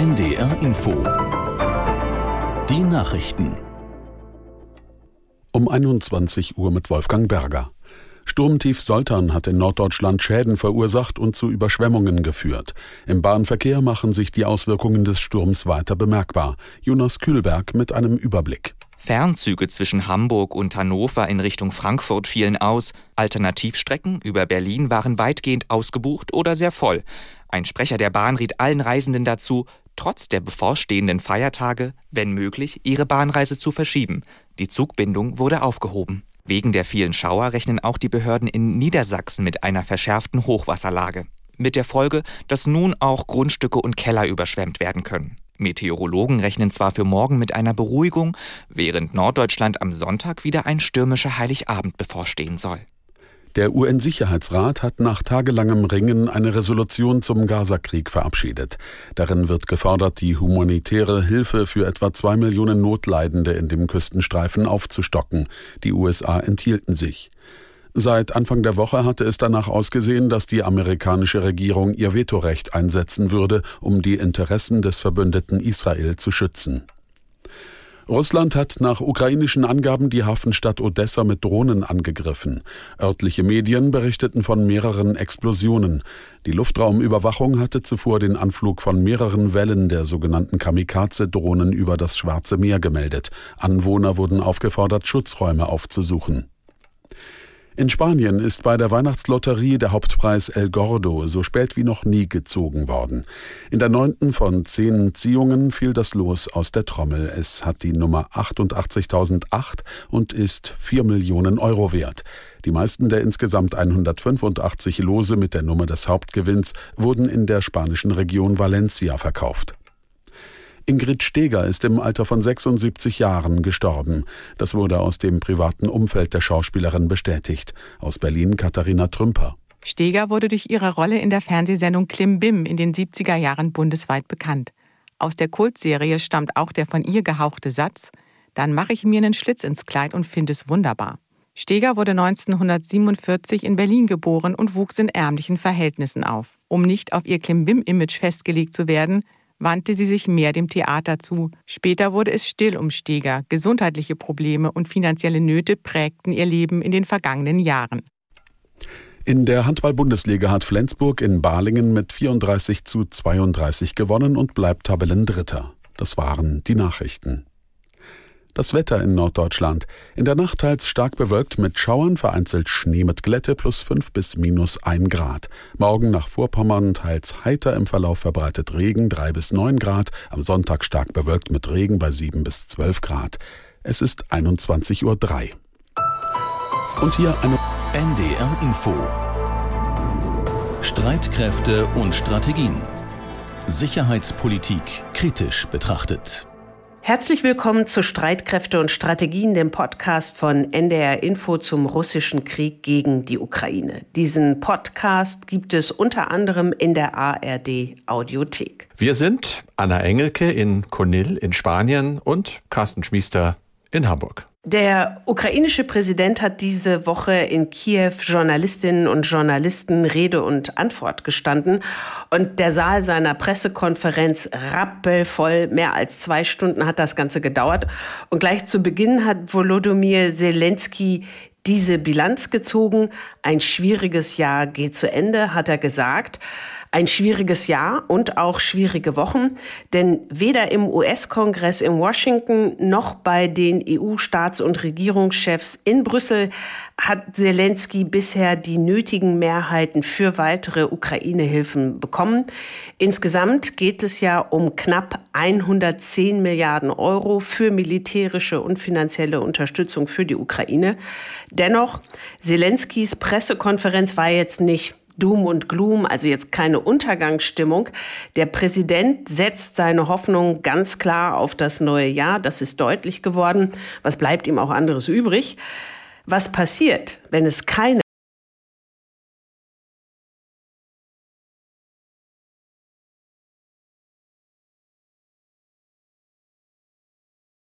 NDR Info. Die Nachrichten. Um 21 Uhr mit Wolfgang Berger. Sturmtief Soltan hat in Norddeutschland Schäden verursacht und zu Überschwemmungen geführt. Im Bahnverkehr machen sich die Auswirkungen des Sturms weiter bemerkbar. Jonas Kühlberg mit einem Überblick. Fernzüge zwischen Hamburg und Hannover in Richtung Frankfurt fielen aus. Alternativstrecken über Berlin waren weitgehend ausgebucht oder sehr voll. Ein Sprecher der Bahn riet allen Reisenden dazu, trotz der bevorstehenden Feiertage, wenn möglich, ihre Bahnreise zu verschieben. Die Zugbindung wurde aufgehoben. Wegen der vielen Schauer rechnen auch die Behörden in Niedersachsen mit einer verschärften Hochwasserlage. Mit der Folge, dass nun auch Grundstücke und Keller überschwemmt werden können. Meteorologen rechnen zwar für morgen mit einer Beruhigung, während Norddeutschland am Sonntag wieder ein stürmischer Heiligabend bevorstehen soll. Der UN-Sicherheitsrat hat nach tagelangem Ringen eine Resolution zum Gazakrieg verabschiedet. Darin wird gefordert, die humanitäre Hilfe für etwa zwei Millionen Notleidende in dem Küstenstreifen aufzustocken. Die USA enthielten sich. Seit Anfang der Woche hatte es danach ausgesehen, dass die amerikanische Regierung ihr Vetorecht einsetzen würde, um die Interessen des Verbündeten Israel zu schützen. Russland hat nach ukrainischen Angaben die Hafenstadt Odessa mit Drohnen angegriffen. Örtliche Medien berichteten von mehreren Explosionen. Die Luftraumüberwachung hatte zuvor den Anflug von mehreren Wellen der sogenannten Kamikaze-Drohnen über das Schwarze Meer gemeldet. Anwohner wurden aufgefordert, Schutzräume aufzusuchen. In Spanien ist bei der Weihnachtslotterie der Hauptpreis El Gordo so spät wie noch nie gezogen worden. In der neunten von zehn Ziehungen fiel das Los aus der Trommel. Es hat die Nummer 88.008 und ist 4 Millionen Euro wert. Die meisten der insgesamt 185 Lose mit der Nummer des Hauptgewinns wurden in der spanischen Region Valencia verkauft. Ingrid Steger ist im Alter von 76 Jahren gestorben. Das wurde aus dem privaten Umfeld der Schauspielerin bestätigt. Aus Berlin Katharina Trümper. Steger wurde durch ihre Rolle in der Fernsehsendung Klimbim in den 70er Jahren bundesweit bekannt. Aus der Kultserie stammt auch der von ihr gehauchte Satz: Dann mache ich mir einen Schlitz ins Kleid und finde es wunderbar. Steger wurde 1947 in Berlin geboren und wuchs in ärmlichen Verhältnissen auf. Um nicht auf ihr Klimbim-Image festgelegt zu werden, wandte sie sich mehr dem Theater zu. Später wurde es still um Steger. Gesundheitliche Probleme und finanzielle Nöte prägten ihr Leben in den vergangenen Jahren. In der Handball-Bundesliga hat Flensburg in Balingen mit 34 zu 32 gewonnen und bleibt Tabellendritter. Das waren die Nachrichten. Das Wetter in Norddeutschland. In der Nacht teils stark bewölkt mit Schauern, vereinzelt Schnee mit Glätte plus 5 bis minus 1 Grad. Morgen nach Vorpommern teils heiter im Verlauf verbreitet Regen 3 bis 9 Grad. Am Sonntag stark bewölkt mit Regen bei 7 bis 12 Grad. Es ist 21.03 Uhr. Und hier eine NDR Info. Streitkräfte und Strategien. Sicherheitspolitik kritisch betrachtet. Herzlich willkommen zu Streitkräfte und Strategien, dem Podcast von NDR Info zum russischen Krieg gegen die Ukraine. Diesen Podcast gibt es unter anderem in der ARD Audiothek. Wir sind Anna Engelke in Conil in Spanien und Carsten Schmiester in Hamburg. Der ukrainische Präsident hat diese Woche in Kiew Journalistinnen und Journalisten Rede und Antwort gestanden. Und der Saal seiner Pressekonferenz rappelvoll. Mehr als zwei Stunden hat das Ganze gedauert. Und gleich zu Beginn hat Volodymyr Zelensky diese Bilanz gezogen. Ein schwieriges Jahr geht zu Ende, hat er gesagt. Ein schwieriges Jahr und auch schwierige Wochen, denn weder im US-Kongress in Washington noch bei den EU-Staats- und Regierungschefs in Brüssel hat Zelensky bisher die nötigen Mehrheiten für weitere Ukraine-Hilfen bekommen. Insgesamt geht es ja um knapp 110 Milliarden Euro für militärische und finanzielle Unterstützung für die Ukraine. Dennoch, Zelenskys Pressekonferenz war jetzt nicht Doom und Gloom, also jetzt keine Untergangsstimmung. Der Präsident setzt seine Hoffnung ganz klar auf das neue Jahr. Das ist deutlich geworden. Was bleibt ihm auch anderes übrig? Was passiert, wenn es keine